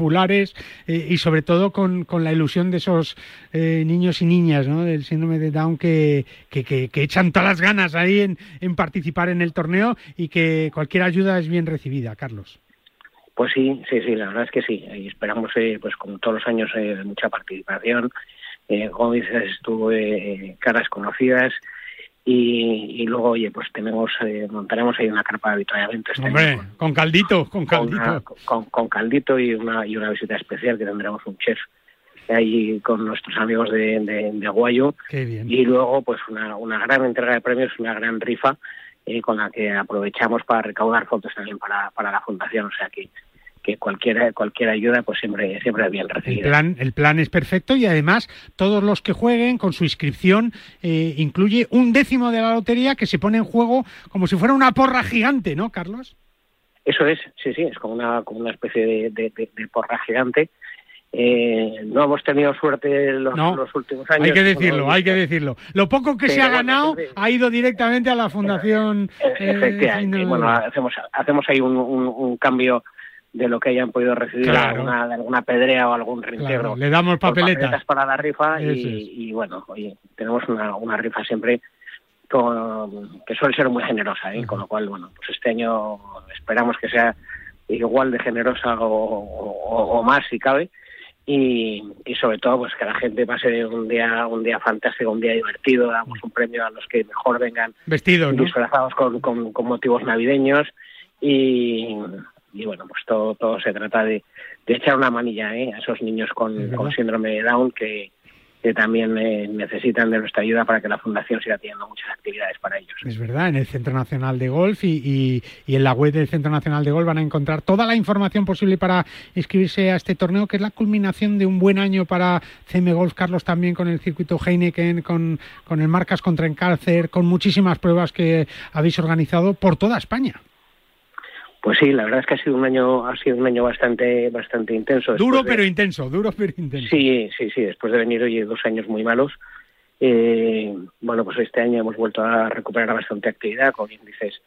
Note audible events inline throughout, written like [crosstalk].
populares y sobre todo con, la ilusión de esos niños y niñas ¿no? del síndrome de Down que, que, echan todas las ganas ahí en, en participar en el torneo y que cualquier ayuda es bien recibida, Carlos. Pues sí, sí, sí, la verdad es que sí. Y esperamos, eh, pues como todos los años, eh, mucha participación. Eh, como dices, estuve caras conocidas. Y, luego, oye, pues tenemos, montaremos ahí una carpa de avituallamiento. Este Hombre, con, caldito, con caldito. Con, caldito y una, y una visita especial que tendremos un chef ahí con nuestros amigos de, de, Guayo. Y luego, pues una, una gran entrega de premios, una gran rifa eh, con la que aprovechamos para recaudar fondos también para, para la fundación. O sea que que cualquier cualquier ayuda pues siempre siempre es bien recibida. El plan, el plan es perfecto y además todos los que jueguen con su inscripción eh, incluye un décimo de la lotería que se pone en juego como si fuera una porra gigante, ¿no, Carlos? Eso es, sí, sí, es como una como una especie de porra gigante eh, no hemos tenido suerte los, los, últimos años. Hay que decirlo, hay que decirlo. Lo poco que se ha ganado ha ido directamente a la fundación. Eh, efectivamente. bueno, hacemos, hacemos ahí un, cambio de lo que hayan podido recibir alguna, alguna pedrea o algún reintegro. Le damos papeletas. para la rifa y, bueno, oye, tenemos una, una rifa siempre que suele ser muy generosa, ¿eh? con lo cual, bueno, pues este año esperamos que sea igual de generosa o, o más si cabe y, sobre todo pues que la gente pase un día un día fantástico, un día divertido, damos un premio a los que mejor vengan vestidos, disfrazados con, con, motivos navideños y, y, bueno, pues todo, todo se trata de, de echar una manilla ¿eh? a esos niños con, con síndrome de Down que, que también eh, necesitan de nuestra ayuda para que la Fundación siga teniendo muchas actividades para ellos. Es verdad, en el Centro Nacional de Golf y, y, en la web del Centro Nacional de Golf van a encontrar toda la información posible para inscribirse a este torneo, que es la culminación de un buen año para CM Golf, Carlos, también con el circuito Heineken, con, con el Marcas contra el Cáncer, con muchísimas pruebas que habéis organizado por toda España. Pues sí, la verdad es que ha sido un año, ha sido un año bastante, bastante intenso. Duro pero intenso, duro pero intenso. Sí, sí, sí. Después de venir hoy dos años muy malos, eh, bueno, pues este año hemos vuelto a recuperar bastante actividad con índices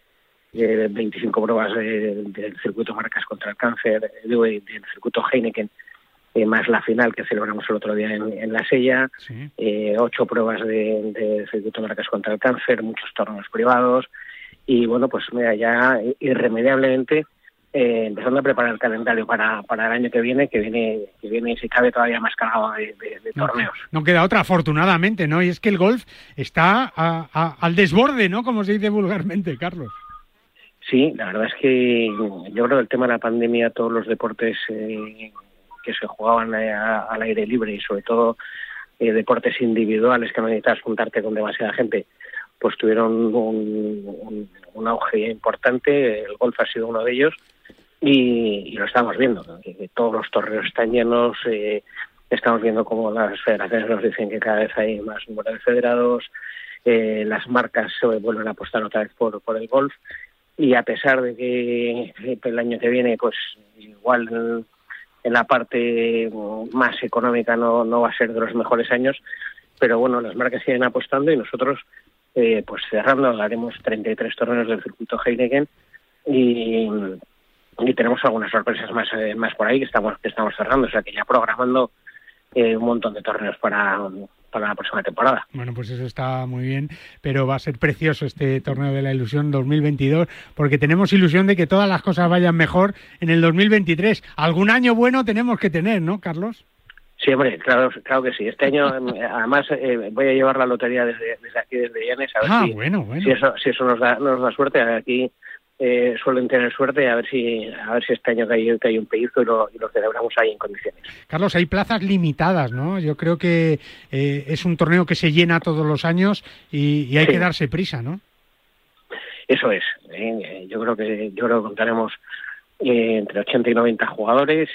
de 25 pruebas del circuito Marcas contra el Cáncer, del circuito Heineken, eh, más la final que celebramos el otro día en, La Sella, eh, ocho pruebas del de circuito Marcas contra el Cáncer, muchos torneos privados y bueno, pues mira, ya irremediablemente eh, empezando a preparar el calendario para, para el año que viene, que viene, que viene si cabe todavía más cargado de, torneos. No queda otra, afortunadamente, ¿no? Y es que el golf está al desborde, ¿no? Como se dice vulgarmente, Carlos. Sí, la verdad es que yo creo que el tema de la pandemia, todos los deportes eh, que se jugaban eh, al aire libre y sobre todo deportes individuales que no necesitas juntarte con demasiada gente, pues tuvieron un, auge importante, el golf ha sido uno de ellos y, lo estamos viendo, todos los torneos están llenos, eh, estamos viendo como las federaciones nos dicen que cada vez hay más número de federados, eh, las marcas se vuelven a apostar otra vez por, por el golf y a pesar de que el año que viene pues igual en la parte más económica no, no va a ser de los mejores años, pero bueno, las marcas siguen apostando y nosotros eh, pues cerrando, haremos 33 torneos del circuito Heineken y, tenemos algunas sorpresas más, eh, más por ahí que estamos, que estamos cerrando, o sea que ya programando eh, un montón de torneos para, para la próxima temporada. Bueno, pues eso está muy bien, pero va a ser precioso este torneo de la ilusión 2022 porque tenemos ilusión de que todas las cosas vayan mejor en el 2023. Algún año bueno tenemos que tener, ¿no, Carlos? Sí, hombre, claro, claro que sí. Este año, em, además, eh, voy a llevar la lotería desde, desde aquí, desde Llanes, a ver ah, si, bueno, bueno. si, eso, si eso nos da, nos da suerte. Aquí eh, suelen tener suerte, a ver si a ver si este año hay, hay un pellizco y lo, y lo celebramos ahí en condiciones. Carlos, hay plazas limitadas, ¿no? Yo creo que eh, es un torneo que se llena todos los años y, hay que darse prisa, ¿no? Eso es. yo creo que yo creo que contaremos entre 80 y 90 jugadores.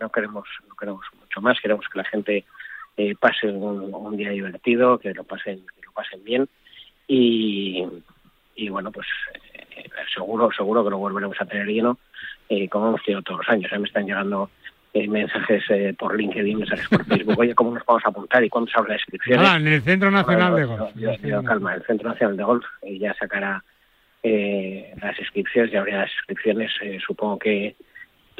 no queremos no queremos más. Queremos que la gente eh, pase un, día divertido, que lo pasen, que lo pasen bien y, y bueno, pues eh, seguro, seguro que lo volveremos a tener lleno, eh, como hemos tenido todos los años. Ya me están llegando mensajes por LinkedIn, mensajes por Facebook, oye, ¿cómo nos vamos a apuntar y cuándo se abre la inscripción? Ah, en el Centro Nacional de Golf. calma, el Centro Nacional de Golf ya sacará las inscripciones, ya habría las inscripciones, supongo que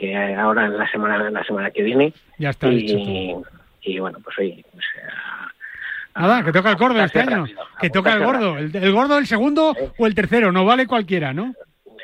que ahora en la semana la semana que viene. Ya está y, y bueno, pues oye, Nada, que toca el gordo este año. que toca el gordo. El, el, gordo, el segundo o el tercero, no vale cualquiera, ¿no?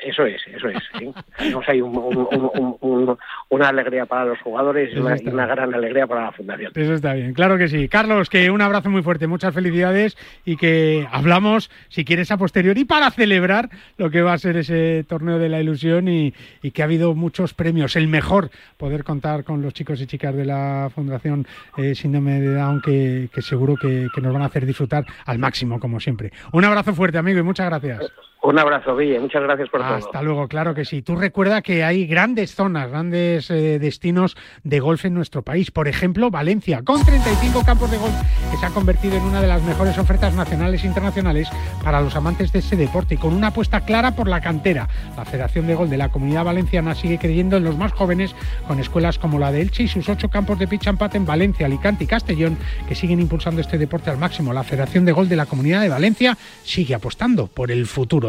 Eso es, eso es. ¿sí? Tenemos ahí una alegría para los jugadores y una, gran alegría para la Fundación. Eso está bien, claro que sí. Carlos, que un abrazo muy fuerte, muchas felicidades y que hablamos, si quieres, a posteriori para celebrar lo que va a ser ese torneo de la ilusión y, que ha habido muchos premios. El mejor, poder contar con los chicos y chicas de la Fundación eh, Síndrome de Down, que, seguro que, que nos van a hacer disfrutar al máximo, como siempre. Un abrazo fuerte, amigo, y muchas gracias. Un abrazo, Guille. Muchas gracias por todo. Hasta luego, claro que sí. Tú recuerda que hay grandes zonas, grandes eh, destinos de golf en nuestro país. Por ejemplo, Valencia, con 35 campos de golf que se ha convertido en una de las mejores ofertas nacionales e internacionales para los amantes de ese deporte y con una apuesta clara por la cantera. La Federación de Golf de la Comunidad Valenciana sigue creyendo en los más jóvenes con escuelas como la de Elche y sus ocho campos de pitch and en Valencia, Alicante y Castellón que siguen impulsando este deporte al máximo. La Federación de Golf de la Comunidad de Valencia sigue apostando por el futuro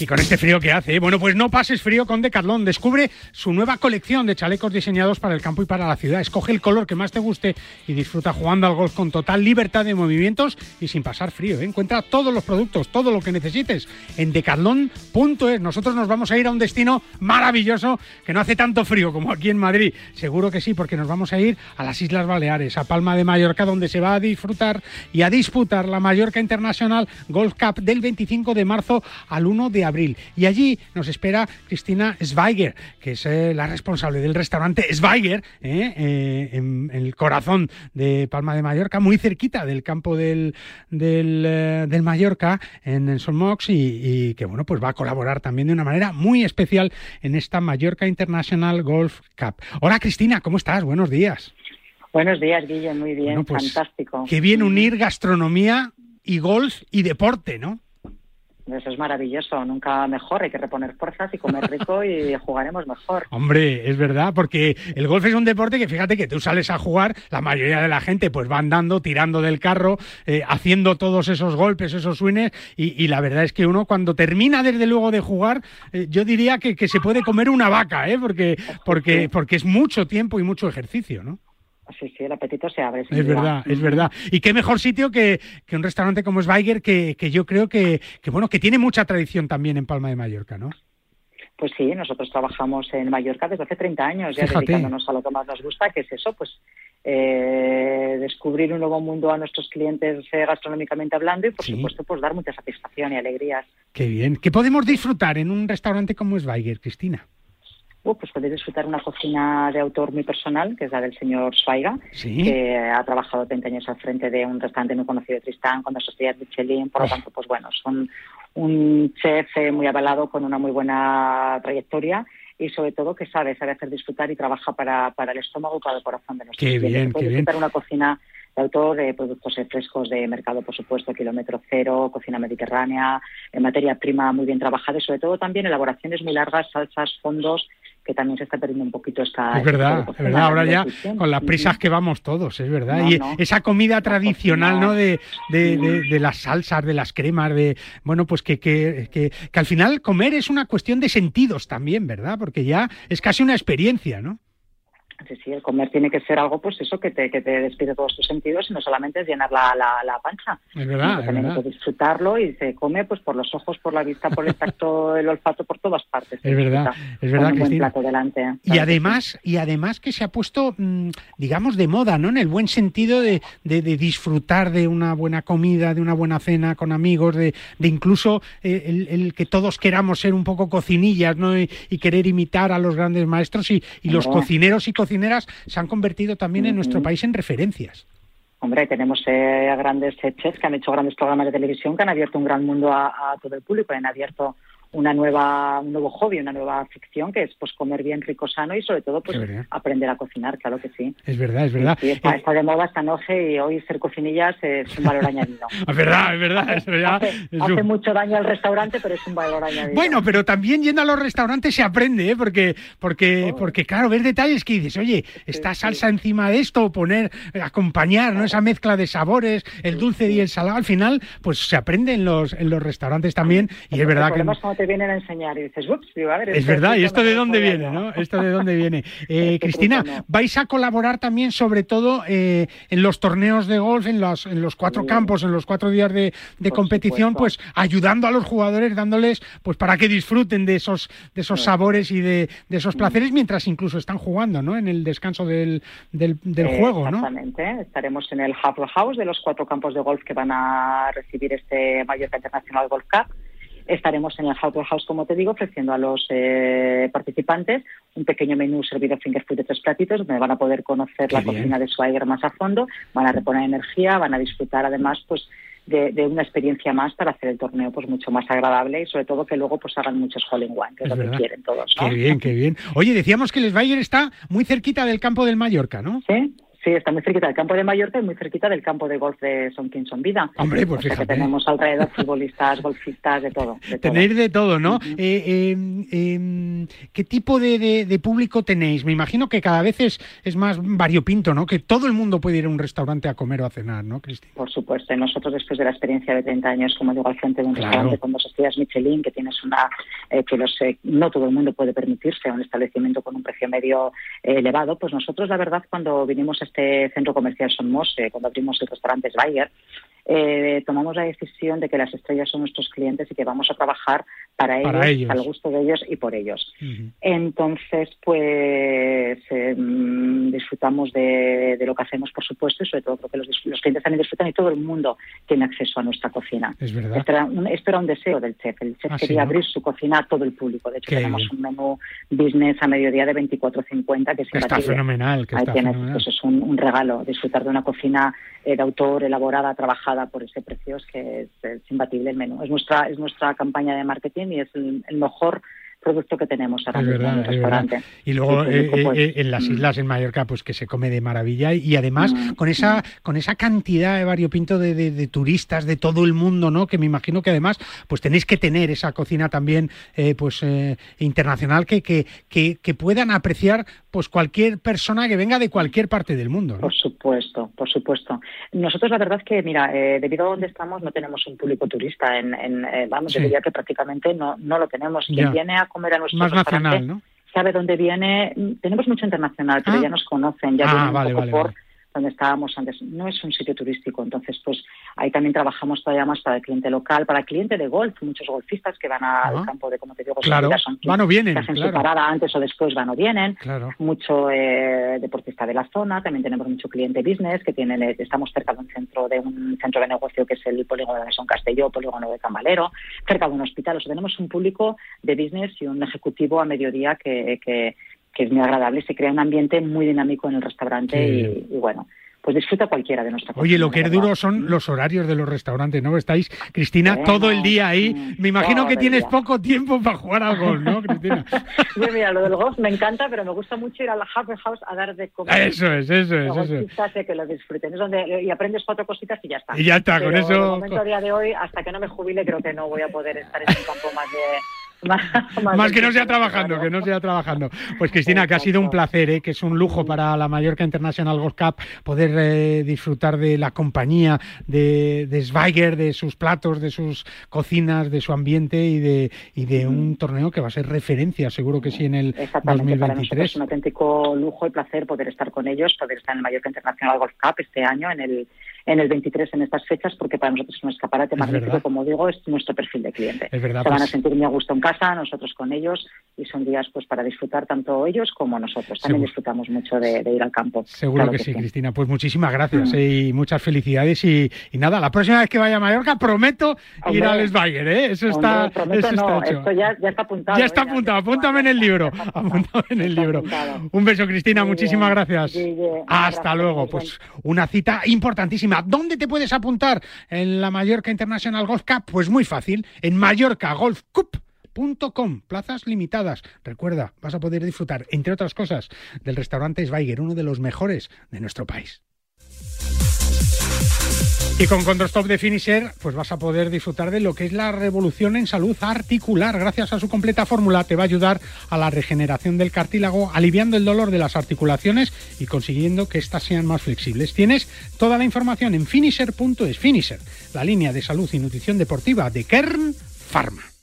Y con este frío que hace, ¿eh? bueno, pues no pases frío con Decathlon. Descubre su nueva colección de chalecos diseñados para el campo y para la ciudad. Escoge el color que más te guste y disfruta jugando al golf con total libertad de movimientos y sin pasar frío. ¿eh? Encuentra todos los productos, todo lo que necesites en decathlon.es. Nosotros nos vamos a ir a un destino maravilloso que no hace tanto frío como aquí en Madrid. Seguro que sí, porque nos vamos a ir a las Islas Baleares, a Palma de Mallorca, donde se va a disfrutar y a disputar la Mallorca International Golf Cup del 25 de marzo al 1 de abril. Y allí nos espera Cristina Zweiger, que es eh, la responsable del restaurante Zweiger, eh, en, el corazón de Palma de Mallorca, muy cerquita del campo del, del, Mallorca, en, en Solmox, y, y, que bueno, pues va a colaborar también de una manera muy especial en esta Mallorca International Golf Cup. Hola Cristina, ¿cómo estás? Buenos días. Buenos días, Guille, muy bien, pues, fantástico. Qué bien unir gastronomía y golf y deporte, ¿no? Eso es maravilloso, nunca mejor, hay que reponer fuerzas y comer rico y [laughs] jugaremos mejor. Hombre, es verdad, porque el golf es un deporte que fíjate que tú sales a jugar, la mayoría de la gente pues va andando, tirando del carro, eh, haciendo todos esos golpes, esos swings, y, la verdad es que uno cuando termina desde luego de jugar, eh, yo diría que, que, se puede comer una vaca, ¿eh? porque, porque, porque es mucho tiempo y mucho ejercicio, ¿no? Sí, sí, el apetito se abre. Es verdad, es verdad. Y qué mejor sitio que, un restaurante como Schweiger, que, que yo creo que, que, bueno, que tiene mucha tradición también en Palma de Mallorca, ¿no? Pues sí, nosotros trabajamos en Mallorca desde hace 30 años, ya dedicándonos a lo que más nos gusta, que es eso, pues eh, descubrir un nuevo mundo a nuestros clientes eh, gastronómicamente hablando y, por supuesto, pues dar mucha satisfacción y alegrías. Qué bien. ¿Qué podemos disfrutar en un restaurante como Schweiger, Cristina? Pues podéis disfrutar una cocina de autor muy personal, que es la del señor Swaiga, que ha trabajado 30 años al frente de un restaurante muy conocido de Tristán, con dos estrellas Michelin, por lo tanto, pues bueno, son un chef eh, muy avalado con una muy buena trayectoria y sobre todo que sabe, sabe hacer disfrutar y trabaja para, para el estómago y para el corazón de nuestros qué Bien, qué disfrutar una cocina de autor, de productos frescos de mercado, por supuesto, kilómetro cero, cocina mediterránea, en materia prima muy bien trabajada y sobre todo también elaboraciones muy largas, salsas, fondos que también se está perdiendo un poquito esta... Es verdad, es verdad, ahora ya con las prisas que vamos todos, es verdad. y esa comida tradicional, ¿no? De, de, las salsas, de las cremas, de... Bueno, pues que, que, que, que al final comer es una cuestión de sentidos también, ¿verdad? Porque ya es casi una experiencia, ¿no? Sí, sí, el comer tiene que ser algo, pues eso, que te, que te despide todos tus sentidos y no solamente es llenar la, la, pancha. Es verdad, es que disfrutarlo y se come pues por los ojos, por la vista, por el tacto, [laughs] el olfato, por todas partes. Es verdad, es verdad, un buen plato delante. Y además, y además que se ha puesto, mm, digamos, de moda, ¿no? En el buen sentido de, de, disfrutar de una buena comida, de una buena cena con amigos, de, de incluso eh, el, que todos queramos ser un poco cocinillas, ¿no? Y, querer imitar a los grandes maestros y, y los cocineros y cocineros cocineras se han convertido también en nuestro país en referencias. Hombre, tenemos eh, grandes chefs que han hecho grandes programas de televisión que han abierto un gran mundo a, a todo el público, han abierto una nueva, un nuevo hobby, una nueva ficción que es pues comer bien rico, sano y sobre todo pues aprender a cocinar, claro que sí. Es verdad, es verdad. Sí, está, de moda esta noche y hoy ser cocinillas es un valor añadido. [laughs] es verdad, es verdad. Es verdad. Hace, mucho daño al restaurante, pero es un valor añadido. Bueno, pero también yendo a los restaurantes se aprende, ¿eh? porque, porque, oh. porque claro, ver detalles que dices, oye, esta salsa encima de esto, poner, acompañar, ¿no? Esa mezcla de sabores, el dulce y el salado, al final, pues se aprende en los, en los restaurantes también, y es verdad que te vienen a enseñar y dices, ups, a ver, es verdad, ¿y esto de dónde viene, no? ¿Esto de dónde viene? [laughs] Eh, Cristina, vais a colaborar también, sobre todo, eh, en los torneos de golf, en los, en los cuatro campos, en los cuatro días de, competición, pues ayudando a los jugadores, dándoles, pues para que disfruten de esos, de esos sabores y de, esos mm. placeres, mientras incluso están jugando, ¿no? En el descanso del, del, juego, ¿no? Exactamente, estaremos en el Hub House de los cuatro campos de golf que van a recibir este Mallorca Internacional Golf Cup Estaremos en el House House, como te digo, ofreciendo a los eh, participantes un pequeño menú servido finger food de tres platitos, donde van a poder conocer la cocina de Swagger más a fondo, van a reponer energía, van a disfrutar además pues de, una experiencia más para hacer el torneo pues mucho más agradable y sobre todo que luego pues hagan muchos hole in one, que es, lo que quieren todos. Qué bien, qué bien. Oye, decíamos que el Swagger está muy cerquita del campo del Mallorca, ¿no? Sí, Sí, está muy cerquita del campo de Mallorca y muy cerquita del campo de golf de Son Kingston Vida. Hombre, pues fíjate. tenemos alrededor futbolistas, golfistas, de todo. tenéis de todo, ¿no? Eh, em, em, ¿Qué tipo de, público tenéis? Me imagino que cada vez es, es más variopinto, ¿no? Que todo el mundo puede ir a un restaurante a comer o a cenar, ¿no, Cristina? Por supuesto. Nosotros, después de la experiencia de 30 años, como digo, al frente de un restaurante con dos estrellas Michelin, que tienes una... Eh, que los, eh, no todo el mundo puede permitirse un establecimiento con un precio medio elevado, pues nosotros, la verdad, cuando vinimos a este centro comercial Somos, eh, cuando abrimos el restaurante Bayer, eh, tomamos la decisión de que las estrellas son nuestros clientes y que vamos a trabajar para, ellos, al gusto de ellos y por ellos. Entonces, pues em, disfrutamos de, lo que hacemos, por supuesto, y sobre todo porque los, clientes también disfrutan y todo el mundo tiene acceso a nuestra cocina. Es verdad. Esto era un, esto era un deseo del chef. El chef ah, quería abrir su cocina a todo el público. De hecho, tenemos un menú business a mediodía de 24.50 que es Está fenomenal. Que Ahí tienes, Eso es un, regalo. Disfrutar de una cocina eh, de autor, elaborada, trabajada por ese precio es que es, imbatible el menú. Es nuestra, es nuestra campaña de marketing y es el mejor producto que tenemos ahora mismo en el restaurante. Y luego eh, eh, en las mm. islas, en Mallorca, pues que se come de maravilla y, además mm, con esa con esa cantidad de variopinto de, de, turistas de todo el mundo, ¿no? Que me imagino que además pues tenéis que tener esa cocina también eh, pues internacional que, que, que, puedan apreciar pues cualquier persona que venga de cualquier parte del mundo. Por supuesto, por supuesto. Nosotros la verdad es que, mira, debido a donde estamos no tenemos un público turista. En, vamos, yo diría que prácticamente no, no lo tenemos. Quien viene a comer a nuestro Más nacional, ¿no? Sabe dónde viene. Tenemos mucho internacional, pero ah. ya nos conocen, ya ah, vale, vale, por donde estábamos antes. No es un sitio turístico, entonces pues ahí también trabajamos todavía más para el cliente local, para el cliente de golf, muchos golfistas que van al campo de, como te digo, claro. son van o vienen, que hacen su parada antes o después van o vienen. Mucho eh, deportista de la zona, también tenemos mucho cliente business que tienen, eh, estamos cerca de un centro de un centro de negocio que es el polígono de Son Castelló, polígono de Camalero, cerca de un hospital. O sea, tenemos un público de business y un ejecutivo a mediodía que, que que es muy agradable, se crea un ambiente muy dinámico en el restaurante y, bueno, pues disfruta cualquiera de nuestra Oye, lo que es duro son los horarios de los restaurantes, ¿no? Estáis, Cristina, todo el día ahí. Mm, me imagino que tienes poco tiempo para jugar al golf, ¿no, Cristina? [laughs] mira, lo del golf me encanta, pero me gusta mucho ir a la Happy House a dar de comer. Eso es, eso es. Eso que lo disfruten. Es donde, y aprendes cuatro cositas y ya está. Y ya está, con eso... En el momento día de hoy, hasta que no me jubile, creo que no voy a poder estar en un campo más de más, que no sea trabajando, que no sea trabajando. Pues Cristina, que ha sido un placer, ¿eh? que es un lujo para la Mallorca International Golf Cup poder eh, disfrutar de la compañía de, de Schweiger, de sus platos, de sus cocinas, de su ambiente y de, y de un torneo que va a ser referencia, seguro que sí, en el 2023. es un auténtico lujo y placer poder estar con ellos, poder estar en el Mallorca International Golf Cup este año en el en el 23 en estas fechas porque para nosotros es un escaparate magnífico, como digo, es nuestro perfil de cliente. Se van a pues sentir muy a gusto en casa, nosotros con ellos y son días pues para disfrutar tanto ellos como nosotros. También disfrutamos mucho de, ir al campo. Seguro que, sí, Cristina. Pues muchísimas gracias mm. eh, y muchas felicidades y, nada, la próxima vez que vaya a Mallorca prometo ir al Lesbayer, ¿eh? Eso está, eso está hecho. Esto ya, está apuntado. Ya está ¿eh? apuntado, apúntame en el libro. [laughs] Apuntado en el [laughs] libro. Un beso, Cristina, muchísimas gracias. Hasta luego. Pues una cita importantísima. ¿Dónde te puedes apuntar en la Mallorca International Golf Cup? Pues muy fácil, en Mallorca Golf plazas limitadas. Recuerda, vas a poder disfrutar, entre otras cosas, del restaurante Schweiger, uno de los mejores de nuestro país. Y con Control de Finisher, pues vas a poder disfrutar de lo que es la revolución en salud articular. Gracias a su completa fórmula te va a ayudar a la regeneración del cartílago, aliviando el dolor de las articulaciones y consiguiendo que éstas sean más flexibles. Tienes toda la información en finisher.es. Finisher, la línea de salud y nutrición deportiva de Kern Pharma.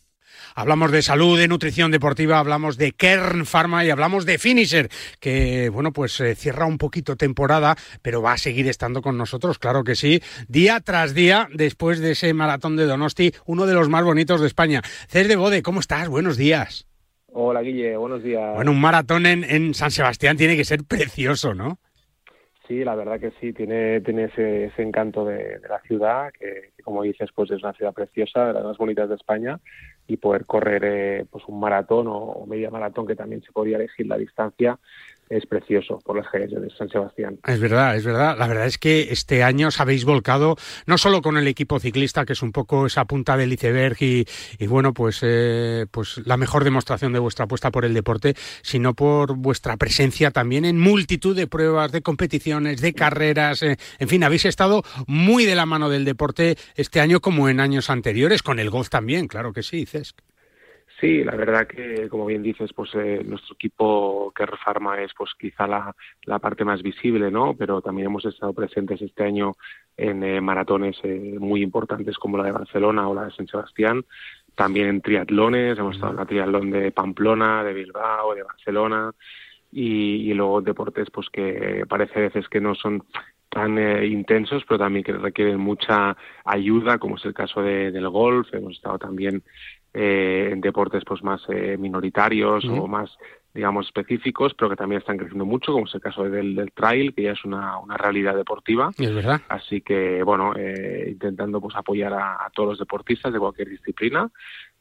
Hablamos de salud, de nutrición deportiva, hablamos de Kern Pharma y hablamos de Finisher, que bueno, pues eh, cierra un poquito temporada, pero va a seguir estando con nosotros, claro que sí, día tras día después de ese maratón de Donosti, uno de los más bonitos de España. Cés de Bode, ¿cómo estás? Buenos días. Hola Guille, buenos días. Bueno, un maratón en, San Sebastián tiene que ser precioso, ¿no? Sí, la verdad que sí, tiene, tiene ese, encanto de, la ciudad, que, que, como dices, pues es una ciudad preciosa, de las más bonitas de España, y poder correr eh, pues un maratón o, media maratón que también se podía elegir la distancia es precioso por las calles de San Sebastián. Es verdad, es verdad. La verdad es que este año os habéis volcado no solo con el equipo ciclista, que es un poco esa punta del iceberg y, bueno, pues, eh, pues la mejor demostración de vuestra apuesta por el deporte, sino por vuestra presencia también en multitud de pruebas, de competiciones, de carreras. Eh, en fin, habéis estado muy de la mano del deporte este año como en años anteriores, con el golf también, claro que sí, Cesc. Sí, la verdad que, como bien dices, pues eh, nuestro equipo que Pharma es pues quizá la, la, parte más visible, ¿no? Pero también hemos estado presentes este año en eh, maratones eh, muy importantes como la de Barcelona o la de San Sebastián, también en triatlones, hemos estado en la triatlón de Pamplona, de Bilbao, de Barcelona, y, y luego deportes pues que parece a veces que no son tan intensos, pero también que requieren mucha ayuda, como es el caso de, del golf. Hemos estado también eh, en deportes pues más eh, minoritarios o más digamos, específicos, pero que también están creciendo mucho, como es el caso del, del trail, que ya es una, una realidad deportiva. Es verdad. Así que, bueno, eh, intentando pues apoyar a, a todos los deportistas de cualquier disciplina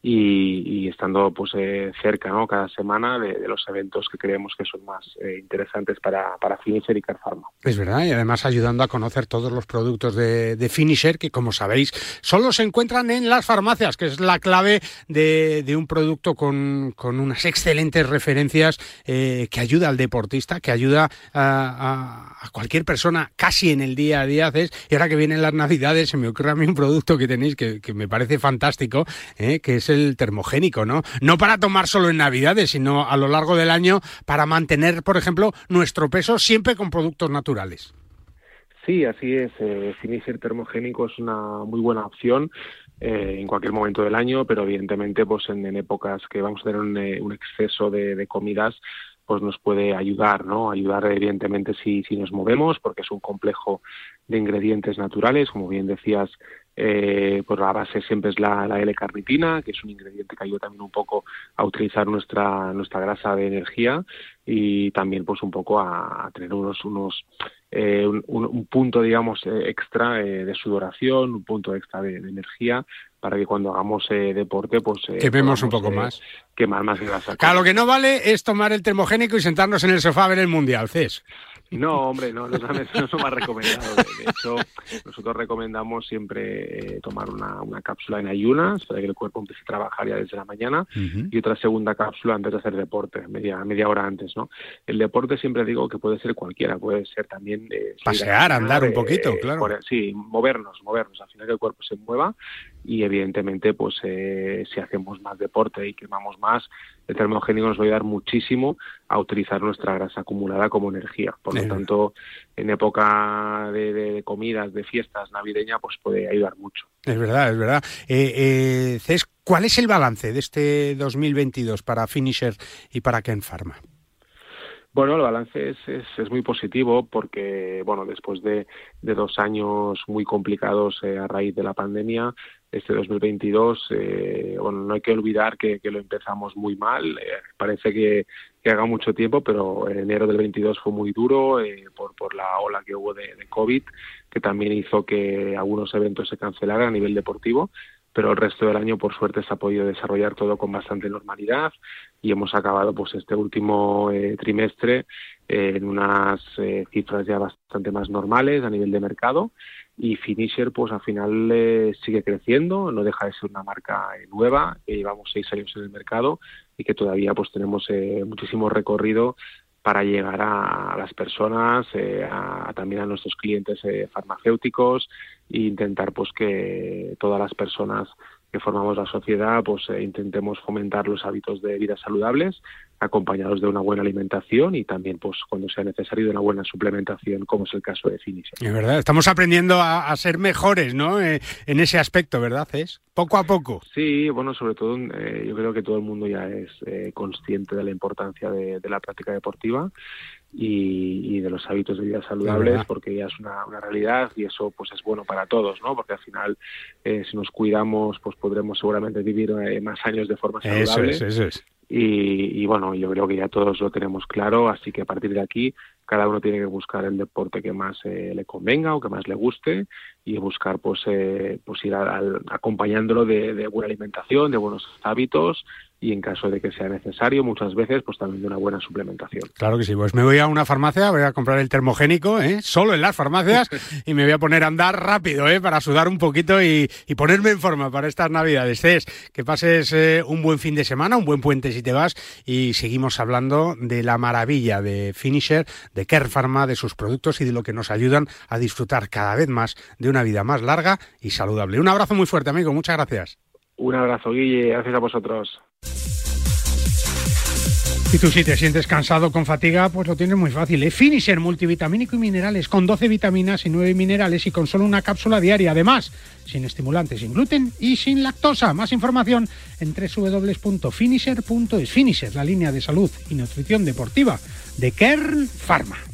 y, estando pues eh, cerca ¿no? cada semana de, los eventos que creemos que son más eh, interesantes para, para Finisher y Carpharma. Es verdad, y además ayudando a conocer todos los productos de, de, Finisher que como sabéis solo se encuentran en las farmacias, que es la clave de, de un producto con, con, unas excelentes referencias eh, que ayuda al deportista, que ayuda a, a, cualquier persona casi en el día a día. Y ahora que vienen las navidades se me ocurre a mí un producto que tenéis que, que me parece fantástico, que es el termogénico, ¿no? No para tomar solo en Navidades, sino a lo largo del año para mantener, por ejemplo, nuestro peso siempre con productos naturales. Sí, así es. Eh, Finisher termogénico es una muy buena opción. Eh, en cualquier momento del año, pero evidentemente pues en, épocas que vamos a tener un, eh, un exceso de, de, comidas, pues nos puede ayudar, ¿no? Ayudar evidentemente si, si nos movemos, porque es un complejo de ingredientes naturales, como bien decías, eh, pues la base siempre es la, la L-carnitina, que es un ingrediente que ayuda también un poco a utilizar nuestra, nuestra grasa de energía y también pues un poco a, a tener unos, unos eh, un, un, punto digamos eh, extra eh, de sudoración, un punto extra de, de, energía para que cuando hagamos eh, deporte pues quememos un poco más quemar más grasa. Claro, lo que no vale es tomar el termogénico y sentarnos en el sofá a ver el mundial, Cés. No, hombre, no, no, no es lo más recomendado. De hecho, nosotros recomendamos siempre eh, tomar una, una, cápsula en ayunas para que el cuerpo empiece a trabajar ya desde la mañana uh -huh. y otra segunda cápsula antes de hacer deporte, media, media hora antes, ¿no? El deporte siempre digo que puede ser cualquiera, puede ser también... Eh, Pasear, andar un poquito, eh, claro. Por, sí, movernos, movernos, al final que el cuerpo se mueva y evidentemente pues eh, si hacemos más deporte y quemamos más, el termogénico nos va a ayudar muchísimo a utilizar nuestra grasa acumulada como energía. Por lo tanto, en época de, de, de, comidas, de fiestas navideñas, pues puede ayudar mucho. Es verdad, es verdad. Eh, eh, Cés, ¿cuál es el balance de este 2022 para Finisher y para Ken Pharma? Bueno, el balance es, es, es, muy positivo porque, bueno, después de, de dos años muy complicados eh, a raíz de la pandemia, este 2022, eh, bueno, no hay que olvidar que, lo empezamos muy mal. Eh, parece que, haga mucho tiempo, pero en enero del 22 fue muy duro eh, por, la ola que hubo de, de COVID, que también hizo que algunos eventos se cancelaran a nivel deportivo pero el resto del año por suerte se ha podido desarrollar todo con bastante normalidad y hemos acabado pues este último eh, trimestre en unas cifras ya bastante más normales a nivel de mercado y Finisher pues al final eh, sigue creciendo, no deja de ser una marca eh, nueva, que llevamos seis años en el mercado y que todavía pues tenemos eh, muchísimo recorrido para llegar a, las personas, a, también a nuestros clientes farmacéuticos e intentar pues que todas las personas que formamos la sociedad pues eh, intentemos fomentar los hábitos de vida saludables acompañados de una buena alimentación y también pues cuando sea necesario de una buena suplementación como es el caso de Finisher. Es verdad, estamos aprendiendo a, a ser mejores ¿no? Eh, en ese aspecto, ¿verdad? Es poco a poco. Sí, bueno, sobre todo eh, yo creo que todo el mundo ya es eh, consciente de la importancia de, de la práctica deportiva y, y, de los hábitos de vida saludables porque ya es una, una, realidad y eso pues es bueno para todos, ¿no? Porque al final eh, si nos cuidamos pues podremos seguramente vivir eh, más años de forma saludable. Eso es, eso es. Y, y, bueno, yo creo que ya todos lo tenemos claro, así que a partir de aquí cada uno tiene que buscar el deporte que más eh, le convenga o que más le guste y buscar pues, eh, pues ir a, a, acompañándolo de, de buena alimentación, de buenos hábitos y en caso de que sea necesario, muchas veces, pues también de una buena suplementación. Claro que sí, pues me voy a una farmacia, voy a comprar el termogénico, ¿eh? solo en las farmacias, [laughs] y me voy a poner a andar rápido, ¿eh? para sudar un poquito y, y ponerme en forma para estas navidades. Cés, que pases eh, un buen fin de semana, un buen puente si te vas, y seguimos hablando de la maravilla de Finisher, de Pharma, de sus productos y de lo que nos ayudan a disfrutar cada vez más de una vida más larga y saludable. Un abrazo muy fuerte, amigo, muchas gracias. Un abrazo, Guille, gracias a vosotros. Y tú si te sientes cansado con fatiga, pues lo tienes muy fácil. ¿eh? Finisher multivitamínico y minerales con 12 vitaminas y 9 minerales y con solo una cápsula diaria. Además, sin estimulantes, sin gluten y sin lactosa. Más información en www.finisher.es. Finisher, la línea de salud y nutrición deportiva de Kern Pharma.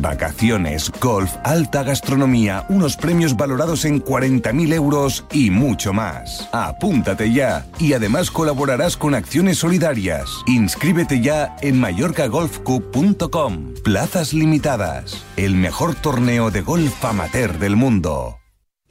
Vacaciones, golf, alta gastronomía, unos premios valorados en 40.000 euros y mucho más. Apúntate ya y además colaborarás con acciones solidarias. Inscríbete ya en mallorcagolfcup.com. Plazas limitadas. El mejor torneo de golf amateur del mundo.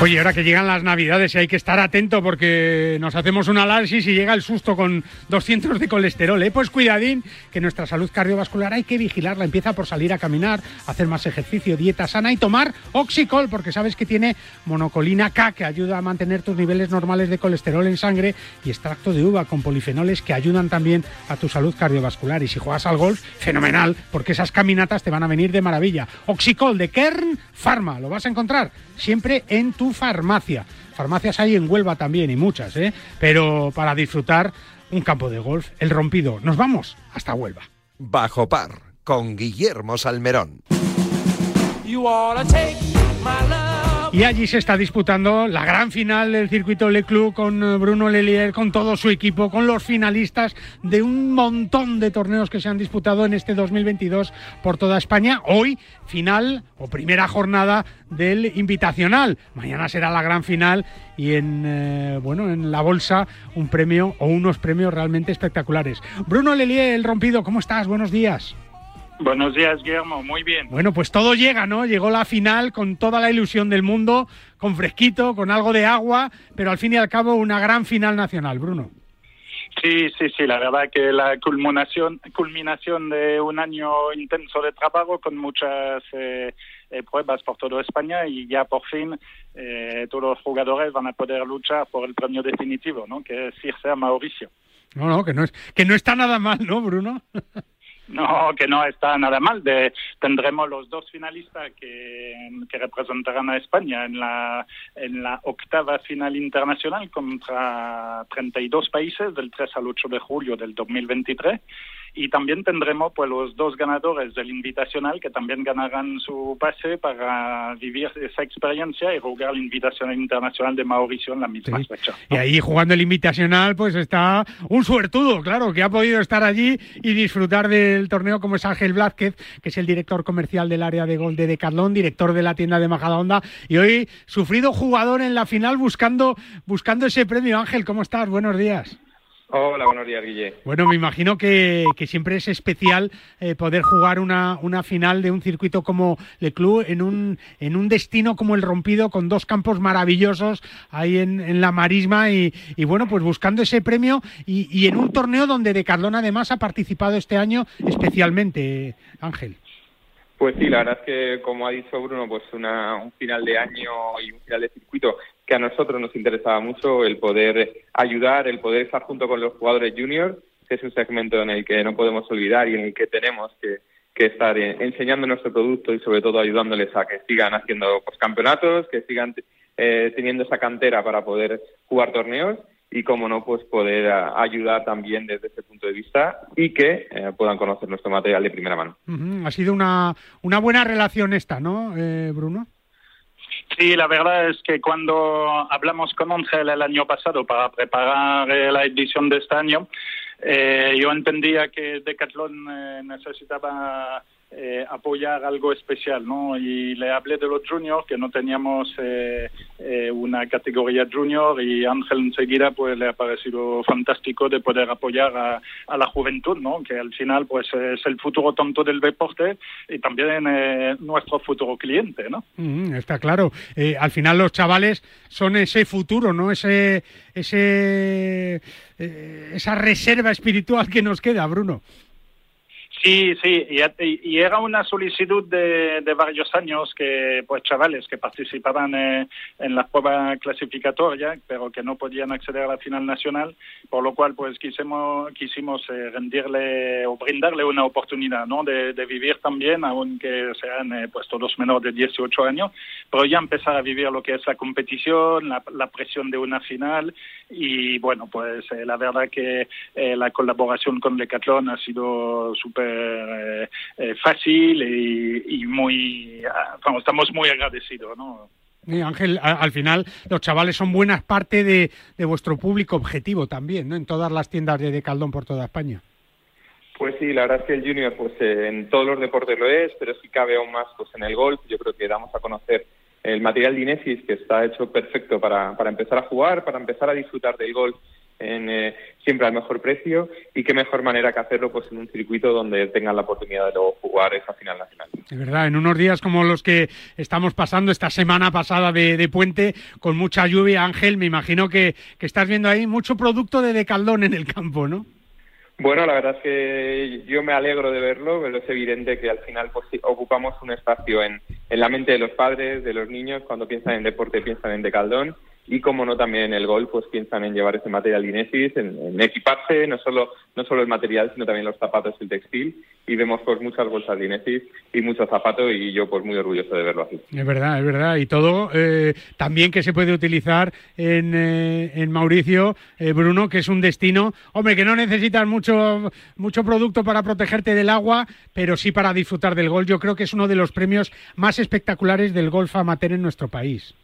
Oye, ahora que llegan las navidades y hay que estar atento porque nos hacemos un análisis y llega el susto con 200 de colesterol, ¿eh? Pues cuidadín, que nuestra salud cardiovascular hay que vigilarla. Empieza por salir a caminar, hacer más ejercicio, dieta sana y tomar Oxicol, porque sabes que tiene monocolina K, que ayuda a mantener tus niveles normales de colesterol en sangre, y extracto de uva con polifenoles que ayudan también a tu salud cardiovascular. Y si juegas al golf, fenomenal, porque esas caminatas te van a venir de maravilla. Oxicol de Kern Pharma, lo vas a encontrar siempre en tu farmacia. Farmacias hay en Huelva también y muchas, ¿eh? Pero para disfrutar un campo de golf, el rompido. Nos vamos hasta Huelva. Bajo par con Guillermo Salmerón. Y allí se está disputando la gran final del circuito Le Club con eh, Bruno Lelier, con todo su equipo, con los finalistas de un montón de torneos que se han disputado en este 2022 por toda España. Hoy, final o primera jornada del invitacional. Mañana será la gran final y en eh, bueno en la bolsa un premio o unos premios realmente espectaculares. Bruno Lelier, el rompido, ¿cómo estás? Buenos días. Buenos días, Guillermo. Muy bien. Bueno, pues todo llega, ¿no? Llegó la final con toda la ilusión del mundo, con fresquito, con algo de agua, pero al fin y al cabo una gran final nacional, Bruno. Sí, sí, sí, la verdad que la culminación, culminación de un año intenso de trabajo con muchas eh, eh, pruebas por toda España y ya por fin eh, todos los jugadores van a poder luchar por el premio definitivo, ¿no? Que es irse a Mauricio. No, no, que no, es, que no está nada mal, ¿no, Bruno? [laughs] No, que no está nada mal. De, tendremos los dos finalistas que, que, representarán a España en la, en la octava final internacional contra 32 países del 3 al 8 de julio del 2023 y también tendremos pues los dos ganadores del invitacional que también ganarán su pase para vivir esa experiencia y jugar la invitacional internacional de Mauricio en la misma fecha. Y ahí jugando el invitacional pues está un suertudo, claro, que ha podido estar allí y disfrutar del torneo como es Ángel Blázquez, que es el director comercial del área de gol de Decathlon, director de la tienda de Majadahonda y hoy sufrido jugador en la final buscando buscando ese premio. Ángel, ¿cómo estás? Buenos días. Hola, buenos días, Guille. Bueno, me imagino que, siempre es especial eh, poder jugar una, una, final de un circuito como Le Club en un, en un destino como el Rompido, con dos campos maravillosos ahí en, en la marisma y, y, bueno, pues buscando ese premio y, y en un torneo donde Decathlon además ha participado este año especialmente, Ángel. Pues sí, la verdad es que, como ha dicho Bruno, pues una, un final de año y un final de circuito que a nosotros nos interesaba mucho el poder ayudar, el poder estar junto con los jugadores juniors, que es un segmento en el que no podemos olvidar y en el que tenemos que, estar enseñando nuestro producto y sobre todo ayudándoles a que sigan haciendo campeonatos, que sigan eh, teniendo esa cantera para poder jugar torneos y, como no, pues poder ayudar también desde ese punto de vista y que eh, puedan conocer nuestro material de primera mano. Ha sido una, una buena relación esta, ¿no, eh, Bruno? Sí, la verdad es que cuando hablamos con Ángel el año pasado para preparar eh, la edición de este año, eh, yo entendía que Decathlon eh, necesitaba eh, apoyar algo especial, ¿no? Y le hablé de los juniors, que no teníamos eh, eh, una categoría junior y Ángel enseguida pues le ha parecido fantástico de poder apoyar a, a la juventud, ¿no? Que al final pues es el futuro tanto del deporte y también nuestro futuro cliente, ¿no? Mm, está claro. al final los chavales son ese futuro, ¿no? Ese, ese, esa reserva espiritual que nos queda, Bruno. Sí, sí, y, era una solicitud de, varios años que, pues, chavales que participaban eh, en la prueba clasificatoria, pero que no podían acceder a la final nacional, por lo cual, pues, quisimos, quisimos eh, rendirle o brindarle una oportunidad, ¿no? De, vivir también, aunque sean, eh, pues, todos menores de 18 años, pero ya empezar a vivir lo que es la competición, la, la presión de una final, y bueno, pues, la verdad que la colaboración con Decathlon ha sido súper eh, eh, fácil y, muy, ah, estamos muy agradecidos, ¿no? Ángel, al final los chavales son buenas parte de, vuestro público objetivo también, ¿no? En todas las tiendas de Caldón por toda España. Pues sí, la verdad es que el junior, pues eh, en todos los deportes lo es, pero sí cabe aún más pues en el golf. Yo creo que damos a conocer el material de Inesis que está hecho perfecto para, para empezar a jugar, para empezar a disfrutar del golf en, eh, siempre al mejor precio y qué mejor manera que hacerlo pues en un circuito donde tengan la oportunidad de luego jugar esa final nacional. De verdad, en unos días como los que estamos pasando esta semana pasada de, puente con mucha lluvia, Ángel, me imagino que, que, estás viendo ahí mucho producto de decaldón en el campo, ¿no? Bueno, la verdad es que yo me alegro de verlo, pero es evidente que al final pues, ocupamos un espacio en, en la mente de los padres, de los niños, cuando piensan en deporte piensan en decaldón y como no también el gol pues piensan en llevar ese material Inesis, en, en, equiparse no solo no solo el material sino también los zapatos y el textil y vemos pues muchas bolsas de Inesis y muchos zapatos y yo pues muy orgulloso de verlo así. Es verdad, es verdad y todo eh, también que se puede utilizar en, eh, en Mauricio eh, Bruno que es un destino, hombre que no necesitas mucho mucho producto para protegerte del agua pero sí para disfrutar del golf. Yo creo que es uno de los premios más espectaculares del golf amateur en nuestro país.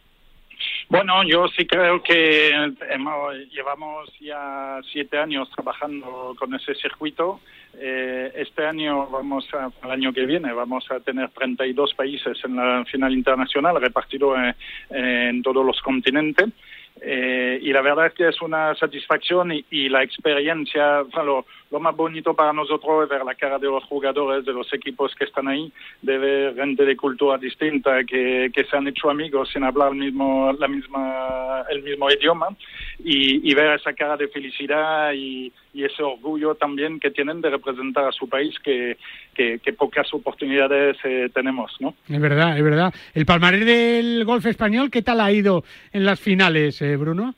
Bueno, yo sí creo que llevamos ya siete años trabajando con ese circuito. Eh, este año vamos a, el año que viene vamos a tener 32 países en la final internacional repartido en, en todos los continentes. Eh, y la verdad es que es una satisfacción y, la experiencia, lo, lo, más bonito para nosotros es ver la cara de los jugadores, de los equipos que están ahí, de ver gente de cultura distinta que, que se han hecho amigos sin hablar el mismo, la misma, el mismo idioma y, y ver esa cara de felicidad y, y ese orgullo también que tienen de representar a su país que, que, pocas oportunidades eh, tenemos, ¿no? Es verdad, es verdad. El palmarés del golf español, ¿qué tal ha ido en las finales, eh, Bruno?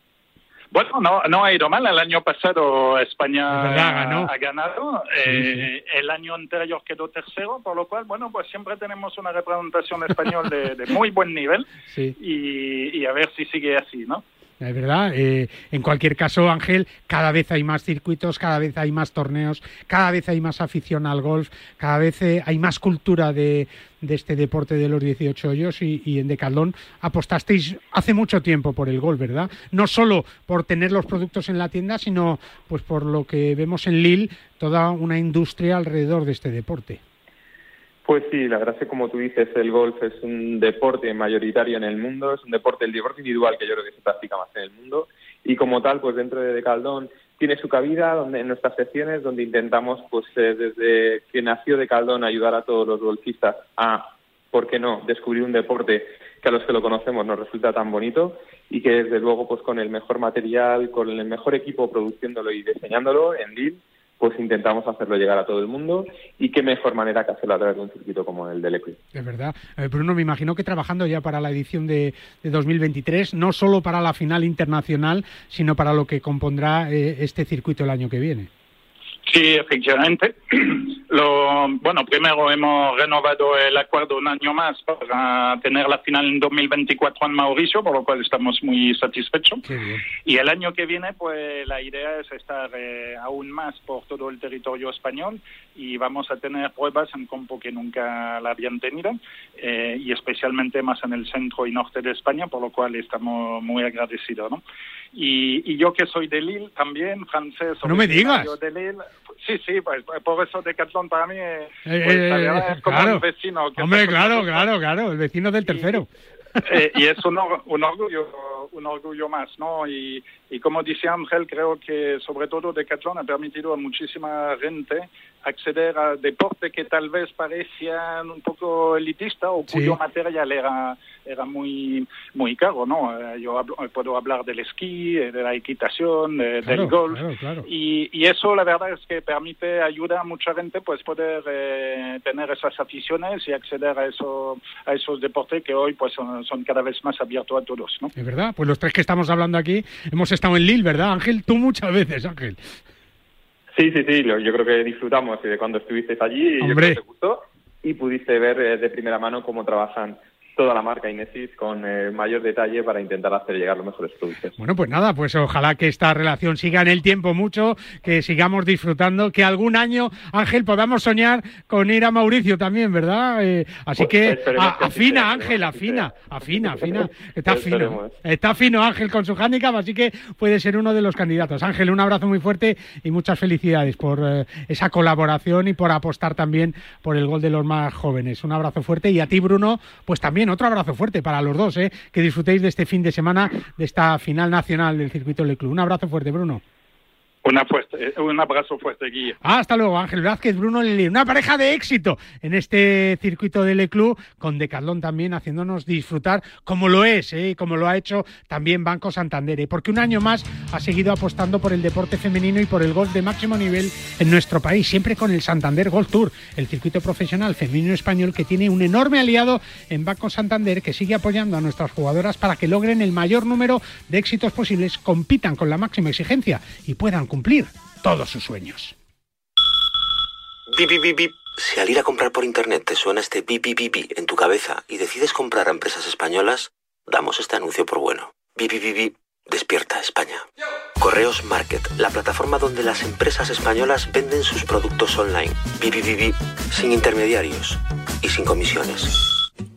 Bueno, no, no ha ido mal. El año pasado España ha ganado. Eh, el año anterior quedó tercero, por lo cual, bueno, pues siempre tenemos una representación española de, muy buen nivel [laughs] y, y, a ver si sigue así, ¿no? Es verdad. Eh, en cualquier caso, Ángel, cada vez hay más circuitos, cada vez hay más torneos, cada vez hay más afición al golf, cada vez eh, hay más cultura de, este deporte de los 18 hoyos y, en Decathlon apostasteis hace mucho tiempo por el golf, ¿verdad? No solo por tener los productos en la tienda, sino pues por lo que vemos en Lille, toda una industria alrededor de este deporte. Pues sí, la verdad es que como tú dices, el golf es un deporte mayoritario en el mundo, es un deporte, el deporte individual que yo creo que se practica más en el mundo y como tal, pues dentro de Caldón tiene su cabida donde, en nuestras secciones donde intentamos, pues eh, desde que nació de Caldón, ayudar a todos los golfistas a, ¿por qué no?, descubrir un deporte que a los que lo conocemos nos resulta tan bonito y que desde luego, pues con el mejor material, con el mejor equipo produciéndolo y diseñándolo en Lille, pues intentamos hacerlo llegar a todo el mundo y qué mejor manera que hacerlo a través de un circuito como el del Equip. Es verdad. Eh, Bruno, me imagino que trabajando ya para la edición de, 2023, no solo para la final internacional, sino para lo que compondrá eh, este circuito el año que viene. Sí, efectivamente. [clears throat] Lo, bueno, primero hemos renovado el acuerdo un año más para tener la final en 2024 en Mauricio, por lo cual estamos muy satisfechos. Y el año que viene, pues la idea es estar eh, aún más por todo el territorio español y vamos a tener pruebas en campo que nunca la habían tenido eh, y especialmente más en el centro y norte de España, por lo cual estamos muy agradecidos, ¿no? Y, yo que soy de Lille también, francés. No me digas. De Lille, sí, sí, pues, pues por eso Decathlon para mí eh, pues, es como claro. un vecino. Hombre, claro, claro, claro, el vecino del tercero. Y, y es un, un orgullo un orgullo más, ¿no? Y, y como dice Ángel, creo que sobre todo Decathlon ha permitido a muchísima gente acceder a deporte que tal vez parecían un poco elitista o cuyo material era, era muy, muy caro, ¿no? Eh, yo puedo hablar del esquí, eh, de la equitación, del golf. Y, y, eso la verdad es que permite, ayuda a mucha gente pues poder eh, tener esas aficiones y acceder a, eso, a esos deportes que hoy pues son, son cada vez más abiertos a todos, ¿no? Es verdad, pues los tres que estamos hablando aquí hemos estado en Lille, ¿verdad, Ángel? Tú muchas veces, Ángel. Sí, sí, sí, yo creo que disfrutamos de cuando estuviste allí y yo creo que te gustó y pudiste ver eh, de primera mano cómo trabajan toda la marca Inesis con eh, mayor detalle para intentar hacer llegar los mejores productos. Bueno, pues nada, pues ojalá que esta relación siga en el tiempo mucho, que sigamos disfrutando, que algún año, Ángel, podamos soñar con ir a Mauricio también, ¿verdad? Eh, así pues que, afina, Ángel, afina, afina, afina, está fino, está fino Ángel con su handicap, así que puede ser uno de los candidatos. Ángel, un abrazo muy fuerte y muchas felicidades por eh, esa colaboración y por apostar también por el gol de los más jóvenes. Un abrazo fuerte y a ti, Bruno, pues también otro abrazo fuerte para los dos, ¿eh? que disfrutéis de este fin de semana, de esta final nacional del circuito del club. Un abrazo fuerte, Bruno. Eh, un abrazo fuerte, Guille. hasta luego, Ángel Vázquez, Bruno Lili. Una pareja de éxito en este circuito del Club, con Decathlon también haciéndonos disfrutar, como lo es, ¿eh? como lo ha hecho también Banco Santander. ¿eh? Porque un año más ha seguido apostando por el deporte femenino y por el golf de máximo nivel en nuestro país, siempre con el Santander Golf Tour, el circuito profesional femenino español que tiene un enorme aliado en Banco Santander que sigue apoyando a nuestras jugadoras para que logren el mayor número de éxitos posibles, compitan con la máxima exigencia y puedan cumplir todos sus sueños. Bip, bip, bip, Si al ir a comprar por internet te suena este bip, bip, bip en tu cabeza y decides comprar a empresas españolas, damos este anuncio por bueno. Bip, bip, bip, Despierta España. Correos Market, la plataforma donde las empresas españolas venden sus productos online. Bip, bip, bip, sin intermediarios y sin comisiones.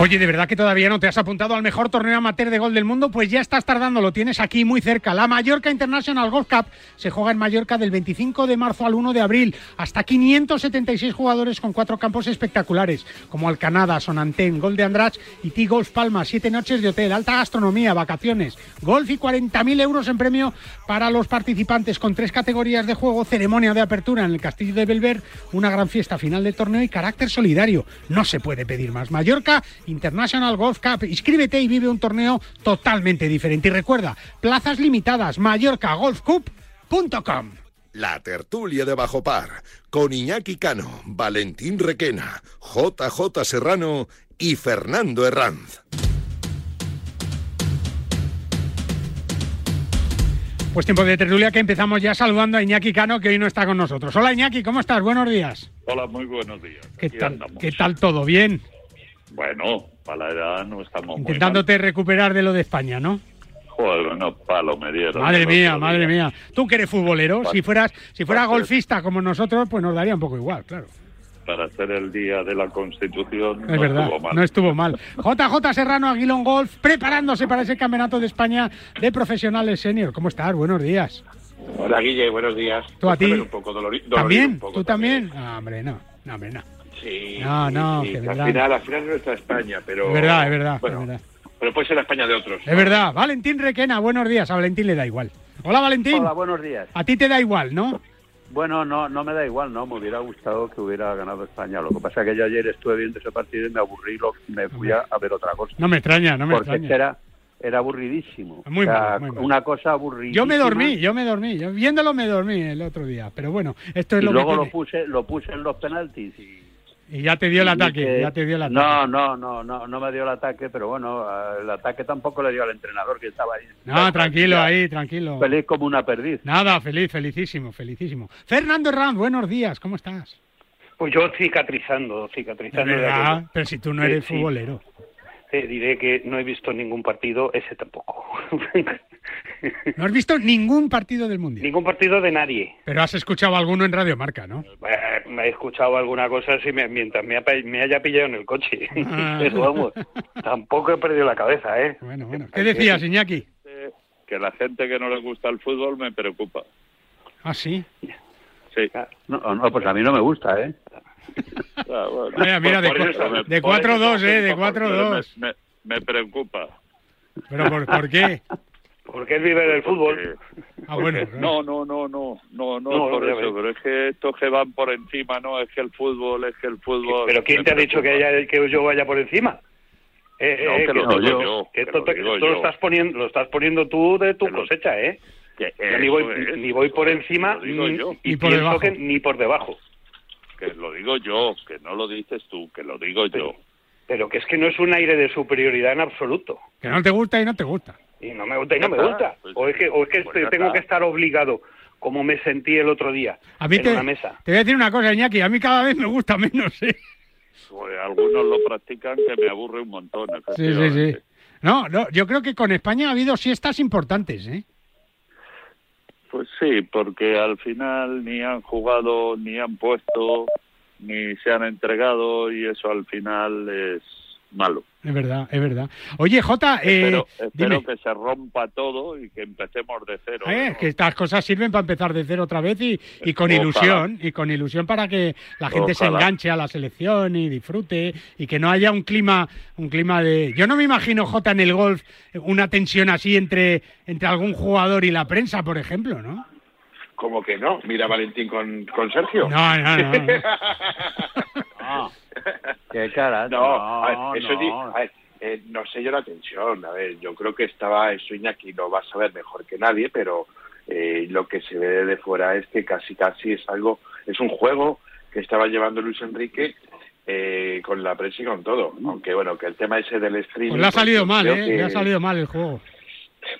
Oye, ¿de verdad que todavía no te has apuntado al mejor torneo amateur de gol del mundo? Pues ya estás tardando, lo tienes aquí muy cerca. La Mallorca International Golf Cup se juega en Mallorca del 25 de marzo al 1 de abril. Hasta 576 jugadores con cuatro campos espectaculares, como Alcanada, Sonantén, Gol de Andrach y T-Golf Palma. Siete noches de hotel, alta gastronomía, vacaciones, golf y 40.000 euros en premio para los participantes con tres categorías de juego, ceremonia de apertura en el Castillo de Belver, una gran fiesta final de torneo y carácter solidario. No se puede pedir más. Mallorca International Golf Cup. Inscríbete y vive un torneo totalmente diferente. Y recuerda, plazas limitadas, mallorcagolfcup.com. La tertulia de Bajo Par, con Iñaki Cano, Valentín Requena, JJ Serrano y Fernando Herranz. Pues tiempo de tertulia que empezamos ya saludando a Iñaki Cano, que hoy no está con nosotros. Hola Iñaki, ¿cómo estás? Buenos días. Hola, muy buenos días. ¿Qué tal. ¿Qué tal todo? ¿Bien? Bueno, para la edad no estamos muy Intentándote recuperar de lo de España, ¿no? Joder, no palo me dieron. Madre mía, madre día. mía. Tú que eres futbolero, si fueras, si fueras golfista como nosotros, pues nos daría un poco igual, claro. Para hacer el día de la Constitución Es no verdad, estuvo mal. no estuvo mal. JJ Serrano Aguilón Golf, preparándose para ese campeonato de España de profesionales senior. ¿Cómo estás? Buenos días. Hola Guille, buenos días. ¿Tú a ti? Un poco dolori- dolorido ¿También? un poco ¿Tú también? No, hombre, no. No, hombre, no. Sí, No, no, sí, que al final, al final es nuestra España, pero... Es verdad, es verdad, Bueno, es verdad. pero puede ser la España de otros. Es verdad. Valentín Requena, buenos días. A Valentín le da igual. Hola, Valentín. Hola, buenos días. A ti te da igual, ¿no? Bueno, no, no me da igual, ¿no? Me hubiera gustado que hubiera ganado España. Lo que pasa es que yo ayer estuve viendo ese partido y me aburrí y me fui a, a ver otra cosa. No me extraña, no me porque extraña. era, era aburridísimo. Muy O sea, malo, muy malo. Una cosa aburridísima. Yo me dormí, yo me dormí. Yo viéndolo me dormí el otro día. Pero bueno, esto es Y lo luego que lo tiene. puse, lo puse en los penaltis y... Y ya te dio el ataque, que- ya te dio el ataque. No, no, no, no, no me dio el ataque, pero bueno, el ataque tampoco le dio al entrenador que estaba ahí. No, tranquilo ahí, tranquilo. Feliz como una perdiz. Nada, feliz, felicísimo, felicísimo. Fernando Herranz, buenos días, ¿cómo estás? Pues yo cicatrizando, cicatrizando. de verdad, pero si tú no eres sí. futbolero. Diré que no he visto ningún partido, ese tampoco. [laughs] No has visto ningún partido del Mundial. ningún partido de nadie. Pero has escuchado alguno en Radio Marca, ¿no? Eh, me he escuchado alguna cosa así me- mientras me, ha me haya pillado en el coche. Ah. [laughs] Pero vamos, tampoco he perdido la cabeza, ¿eh? Bueno, bueno. ¿Qué decías, Iñaki? Que la gente que no le gusta el fútbol me preocupa. Ah, sí. Sí. No, no, pues a mí no me gusta, ¿eh? Ah, bueno. Mira, mira, de de por eso 4-2, me eh, de preocupa, 4-2. Me, me- me preocupa. ¿Pero por, por qué? Porque él vive del fútbol. Ah, bueno. No, no, no, no, no, no, No, por eso, pero es que estos que van por encima, no, es que el fútbol, es que el fútbol... Pero ¿quién te ha dicho que, haya- que yo vaya por encima? Eh, No, eh, que lo digo yo, que que esto lo te- digo esto lo estás poniendo, lo estás poniendo tú de tu cosecha, ¿eh? Que Yo ni voy, es, ni voy por encima lo ni, y Ni por pienso debajo. que ni por debajo. Que lo digo yo, que no lo dices tú, que lo digo yo. Pero que es que no es un aire de superioridad en absoluto. Que no te gusta y no te gusta. Y no me gusta y no me gusta. pues O es que, o es que pues tengo que estar obligado, como me sentí el otro día, A mí en te, una mesa. te voy a decir una cosa, Iñaki, a mí cada vez me gusta menos, ¿eh? Pues algunos lo practican que me aburre un montón. Sí, sí, sí. No, no, yo creo que con España ha habido siestas importantes, ¿eh? Pues sí, porque al final ni han jugado, ni han puesto, ni se han entregado y eso al final es malo. Es verdad, es verdad. Oye, Jota, eh, espero espero dime, que se rompa todo y que empecemos de cero. eh, que estas cosas sirven para empezar de cero otra vez y, y con Ojalá. ilusión, y con ilusión para que la gente se enganche a la selección y disfrute y que no haya un clima, un clima de. Yo no me imagino Jota en el golf una tensión así entre entre algún jugador y la prensa, por ejemplo, ¿no? Como que no. Mira a Valentín con, con Sergio. No, no, no, no. [laughs] Qué cara. No, no, a ver, eso no. di- a ver, eh, no sé yo la tensión. A ver, yo creo que estaba eso Iñaki lo va a saber mejor que nadie, pero eh, lo que se ve de fuera es que casi casi es algo, es un juego que estaba llevando Luis Enrique eh, con la prensa y con todo. Aunque bueno, que el tema ese del streaming. Pues le ha pues, salido mal, ¿eh? que- Le ha salido mal el juego.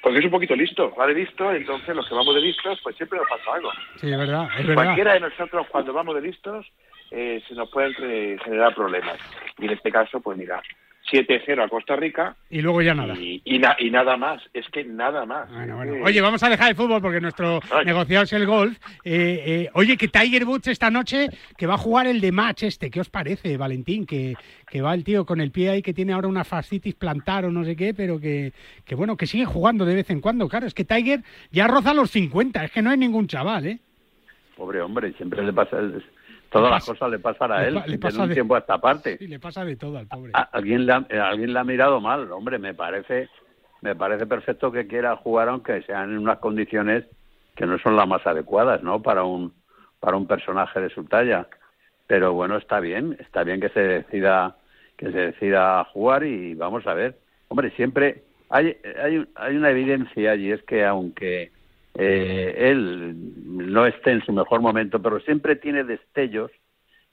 Porque es un poquito listo, va de listo, entonces los que vamos de listos, pues siempre nos pasa algo. Sí, es verdad, es verdad. Cualquiera de nosotros cuando vamos de listos eh, se nos pueden eh, generar problemas. Y en este caso, pues mira, 7-0 a Costa Rica Y luego ya nada. y, y, na- y nada más. Es que nada más. Bueno, que- Oye, vamos a dejar el fútbol porque nuestro Ay. negociado es el golf. Eh, eh, oye, que Tiger Woods esta noche que va a jugar el de match este. ¿Qué os parece, Valentín? Que, que va el tío con el pie ahí que tiene ahora una fascitis plantar o no sé qué, pero que, que bueno, que sigue jugando de vez en cuando. Claro, es que Tiger ya roza los 50. Es que no es ningún chaval, ¿eh? Pobre hombre, siempre le pasa. Todas las cosas le pasan a él, le pasa un de- tiempo a esta parte. Sí, le pasa de todo al pobre. A- alguien le ha, eh, alguien le ha mirado mal, hombre, me parece me parece perfecto que quiera jugar aunque sean en unas condiciones que no son las más adecuadas, ¿no? Para un para un personaje de su talla. Pero bueno, está bien, está bien que se decida que se decida jugar y vamos a ver. Hombre, siempre hay hay hay una evidencia y es que aunque eh, él no esté en su mejor momento, pero siempre tiene destellos,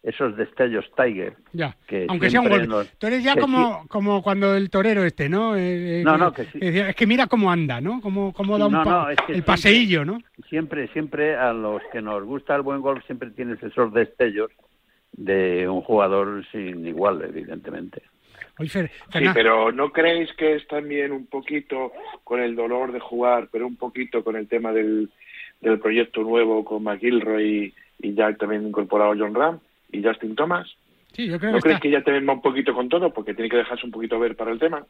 esos destellos Tiger, Ya, que aunque sea un golpe. Tú eres ya como, como cuando el torero este, ¿no? Eh, eh, No, no, que sí. Es que mira cómo anda, ¿no? Cómo, cómo da un No, pa- no, es que el siempre- paseillo, ¿no? Siempre, siempre a los que nos gusta el buen golf siempre tienes esos destellos de un jugador sin igual, evidentemente. Oye, Fer- Sí, pero ¿no creéis que es también un poquito con el dolor de jugar, pero un poquito con el tema del, del proyecto nuevo con McIlroy y, y ya también incorporado John Ram y Justin Thomas? Sí, yo creo ¿No que creéis está- que ya también va un poquito con todo? Porque tiene que dejarse un poquito ver para el tema.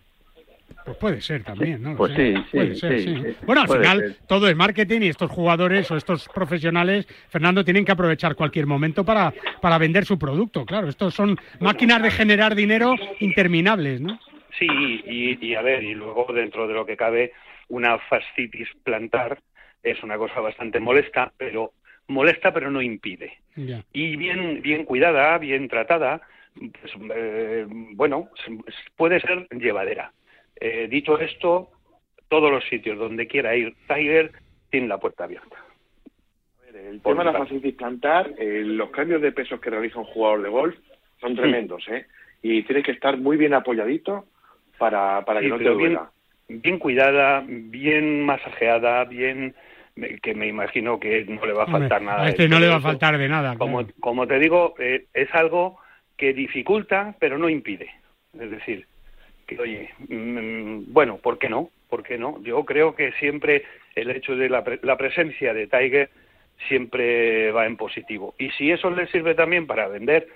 Pues puede ser también, ¿no? Pues sí, sí, Puede ser, sí, sí. sí. Bueno, al Puede final ser. todo es marketing y estos jugadores o estos profesionales, Fernando, tienen que aprovechar cualquier momento para, para vender su producto. Claro, estos son máquinas de generar dinero interminables, ¿no? Sí, y, y a ver, y luego dentro de lo que cabe, una fascitis plantar es una cosa bastante molesta, pero molesta pero no impide. Ya. Y bien, bien cuidada, bien tratada, pues eh, bueno, puede ser llevadera. Eh, dicho esto, todos los sitios donde quiera ir Tiger tiene la puerta abierta. El Por tema de la mi facilidad plantar, eh, los cambios de pesos que realiza un jugador de golf son tremendos, ¿eh? Y tiene que estar muy bien apoyadito para, para que no te pero bien, duela. bien cuidada, bien masajeada, bien que me imagino que no le va a Hombre, faltar nada. a este no le va a faltar de nada. Como, claro. como te digo, eh, es algo que dificulta, pero no impide. Es decir, que oye, mm, bueno, ¿por qué no? ¿Por qué no? Yo creo que siempre el hecho de la, pre- la presencia de Tiger siempre va en positivo. Y si eso le sirve también para vender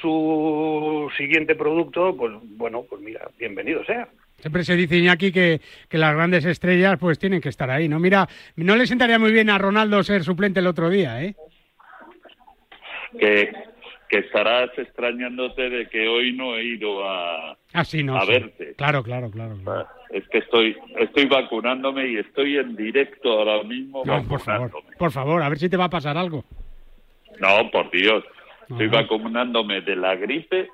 su siguiente producto, pues bueno, pues mira, bienvenido sea. Siempre se dice, Iñaki, que, que las grandes estrellas pues tienen que estar ahí, ¿no? Mira, no le sentaría muy bien a Ronaldo ser suplente el otro día, ¿eh? Que, que estarás extrañándote de que hoy no he ido a, Ah, sí, no. a sí. verte. Claro, claro, claro. claro. Es que estoy, estoy vacunándome y estoy en directo ahora mismo No, por favor, por favor, a ver si te va a pasar algo. No, por Dios. Estoy Ajá. vacunándome de la gripe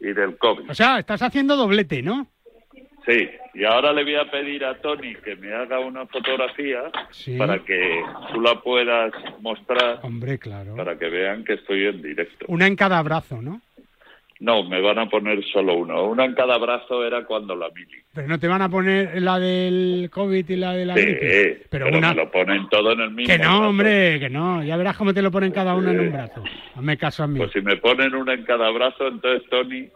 y del COVID. O sea, estás haciendo doblete, ¿no? Sí, y ahora le voy a pedir a Tony que me haga una fotografía Sí. para que tú la puedas mostrar, Hombre, claro. para que vean que estoy en directo. Una en cada brazo, ¿no? No, me van a poner solo uno. Una en cada brazo era cuando la mili. Pero no te van a poner la del COVID y la de la Sí, gripe. pero, Pero una- me lo ponen todo en el mismo. Que no, brazo. hombre, que no. Ya verás cómo te lo ponen cada una en un brazo. Hazme caso a mí. Pues si me ponen una en cada brazo, entonces Tony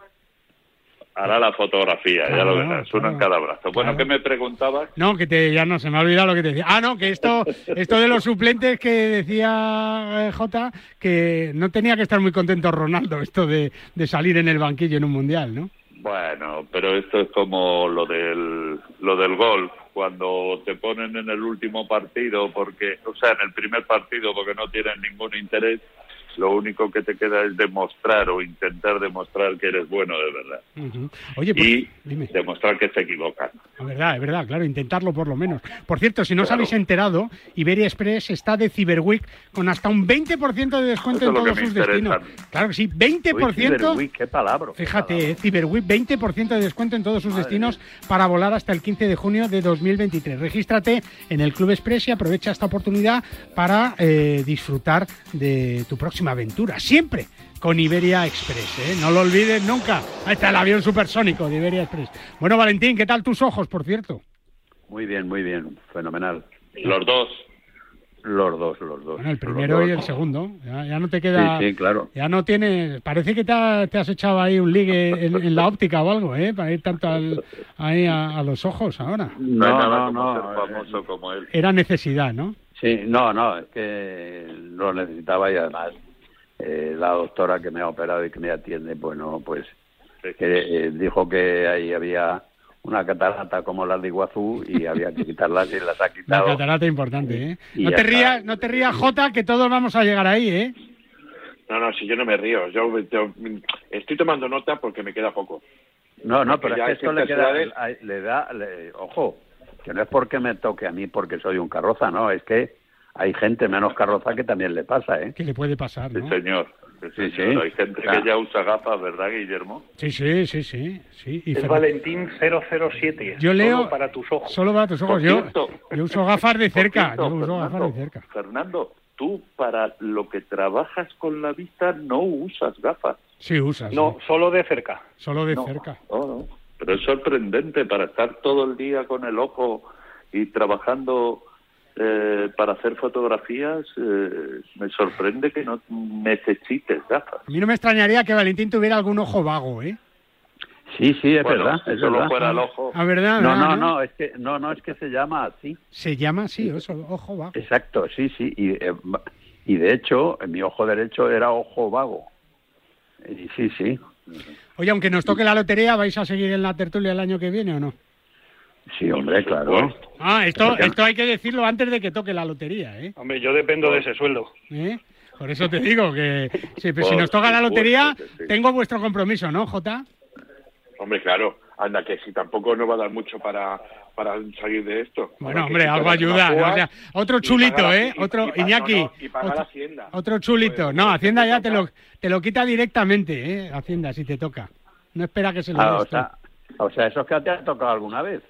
hará la fotografía, ya Claro, lo verás, una en cada brazo. Bueno, ¿qué me preguntabas? No, que te, ya no, se me ha olvidado lo que te decía. Ah, no, que esto, [laughs] esto de los suplentes que decía eh, Jota, que no tenía que estar muy contento Ronaldo, esto de, de salir en el banquillo en un mundial, ¿no? Bueno, pero esto es como lo del, lo del golf, cuando te ponen en el último partido, porque, o sea, en el primer partido, porque no tienen ningún interés, lo único que te queda es demostrar o intentar demostrar que eres bueno de verdad. Oye, pues, y dime. demostrar que se equivocan. Es verdad, es verdad, claro, intentarlo por lo menos. Por cierto, si no os habéis enterado, Iberia Express está de Cyber Week con hasta un 20% de descuento Eso en todos sus destinos. Claro que sí, 20%. Cyber Week, qué palabra. Fíjate, eh, Cyber Week, 20% de descuento en todos sus destinos para volar hasta el 15 de junio de 2023. Regístrate en el Club Express y aprovecha esta oportunidad para eh, disfrutar de tu próxima aventura. Siempre con Iberia Express, ¿eh? no lo olvides nunca. Ahí está el avión supersónico de Iberia Express. Bueno, Valentín, ¿qué tal tus ojos, por cierto? Muy bien, muy bien, fenomenal. Los dos. Los dos, los dos. Bueno, el los primero dos. y el segundo. Ya, ya no te queda. Sí, sí, claro. Ya no tienes. Parece que te, ha- te has echado ahí un ligue en, en la óptica o algo, ¿eh? Para ir tanto al- ahí a, a los ojos ahora. No, No, nada no, como no, ser famoso como él. Era necesidad, ¿no? Sí, no, no, es que lo necesitaba y además eh, la doctora que me ha operado y que me atiende, bueno, pues que, eh, dijo que ahí había una catarata como la de Iguazú y había que quitarlas y las ha Una quitado. catarata importante, ¿eh? Y No te está. rías, no te rías, Jota, que todos vamos a llegar ahí, ¿eh? No, no, si yo no me río. Yo, yo, estoy tomando nota porque me queda poco. No, no, Porque pero es que esto le, queda, le, le da, le- ojo, que no es porque me toque a mí porque soy un carroza, no, es que hay gente menos carroza que también le pasa, ¿eh? Que le puede pasar, Sí, ¿no? señor. Sí, Sí, señor. sí. Hay gente Ah. que ya usa gafas, ¿verdad, Guillermo? Sí, sí, sí, sí. sí. Y Es Fer- Valentín 007. Yo leo- solo para tus ojos. Solo para tus ojos. Yo, yo uso gafas de cerca. Cierto, Yo uso gafas de Fernando, cerca. Fernando, tú para lo que trabajas con la vista no usas gafas. Sí, usas. No, sí. solo de cerca. Solo de No. cerca. No, no. Pero es sorprendente para estar todo el día con el ojo y trabajando eh, para hacer fotografías. eh, me sorprende que no necesites gafas. A mí no me extrañaría que Valentín tuviera algún ojo vago, ¿eh? Sí, sí, es Bueno, verdad, es solo verdad. fuera el ojo. Ah, ¿verdad? No, ¿verdad, no, no, es que no, no, es que se llama así. Se llama así, eso, ojo vago. Exacto, sí, sí, y, eh, y de hecho, mi ojo derecho era ojo vago. Y sí, sí, Oye, aunque nos toque la lotería, ¿vais a seguir en la tertulia el año que viene o no? Sí, hombre, claro. Ah, esto, esto hay que decirlo antes de que toque la lotería, ¿eh? Hombre, yo dependo de ese sueldo. ¿Eh? Por eso te digo que sí, pero si nos toca la lotería, sí. tengo vuestro compromiso, ¿no, Jota? Hombre, claro, anda que si tampoco no va a dar mucho para, para salir de esto. Bueno, hombre, algo ayuda. ¿no? O sea, otro chulito, ¿eh? y- Otro, y Iñaki. no, no, y pagar otro, Hacienda. otro chulito. No, Hacienda ya te lo, te lo quita directamente, ¿eh? Hacienda, si te toca. No espera que se lo Ah, o, sea, o sea, eso es que te ha tocado alguna vez.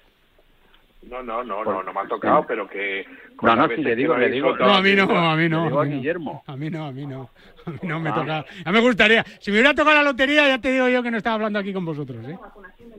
No, no, no, no, no me ha tocado, pero que... No, no, si le digo, le digo. No, a mí no, a mí no. a a mí no. Guillermo. A mí no, a mí no. A mí no me Ah. toca. Ya me gustaría. Si me hubiera tocado la lotería, ya te digo yo que no estaba hablando aquí con vosotros, ¿eh?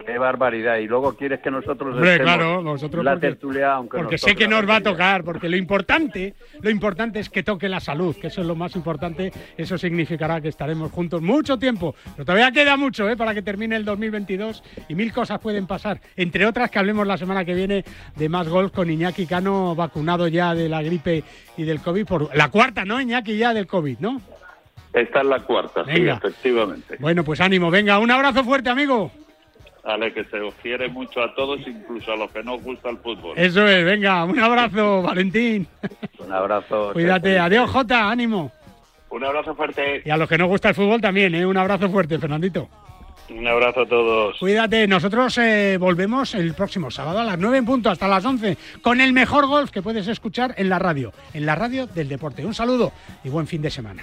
Qué barbaridad. Y luego quieres que nosotros Hombre, estemos claro, vosotros en la porque- tertulia, aunque Porque sé que nos va a tocar, porque lo importante, lo importante es que toque la salud, que eso es lo más importante. Eso significará que estaremos juntos mucho tiempo. Pero todavía queda mucho ¿eh? para que termine el 2022 y mil cosas pueden pasar. Entre otras que hablemos la semana que viene de más golf con Iñaki Cano vacunado ya de la gripe y del COVID. Por la cuarta, ¿no, Iñaki? Ya del COVID, ¿no? Esta es la cuarta, sí, efectivamente. Bueno, pues ánimo. Venga, un abrazo fuerte, amigo. Vale, que se os quiere mucho a todos, incluso a los que no os gusta el fútbol. Eso es, venga, un abrazo, Valentín. Un abrazo. [laughs] Cuídate. Adiós, Jota, ánimo. Un abrazo fuerte. Y a los que no gusta el fútbol también, ¿eh? Un abrazo fuerte, Fernandito. Un abrazo a todos. Cuídate, nosotros eh, volvemos el próximo sábado a las 9 en punto, hasta las 11, con el mejor golf que puedes escuchar en la radio, en la radio del deporte. Un saludo y buen fin de semana.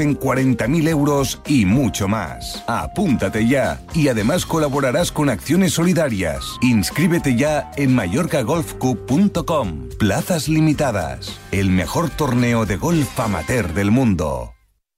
en 40.000 euros y mucho más. Apúntate ya y además colaborarás con acciones solidarias. Inscríbete ya en mallorcagolfcup.com. Plazas limitadas. El mejor torneo de golf amateur del mundo.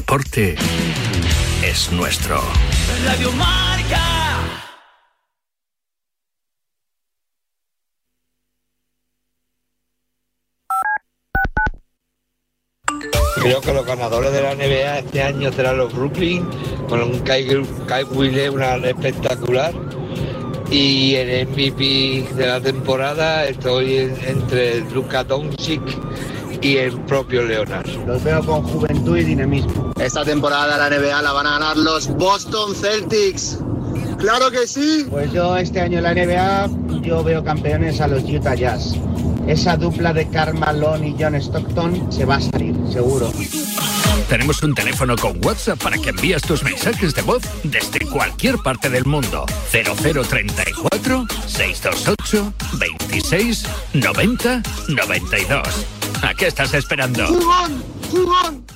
deporte es nuestro. Radio Marca. Creo que los ganadores de la NBA este año serán los Brooklyn, con un Kyle, Kyle Wheeler, una espectacular. Y el MVP de la temporada estoy en- entre Luka Doncic y el propio Leonard. Los veo con juventud y dinamismo. Esta temporada la NBA la van a ganar los Boston Celtics. ¡Claro que sí! Pues yo este año en la NBA yo veo campeones a los Utah Jazz. Esa dupla de Karl Malone y John Stockton se va a salir, seguro. Tenemos un teléfono con WhatsApp para que envíes tus mensajes de voz desde cualquier parte del mundo. 0034 628 26 90 92. ¿A qué estás esperando? ¡Jugón! ¡Jugón!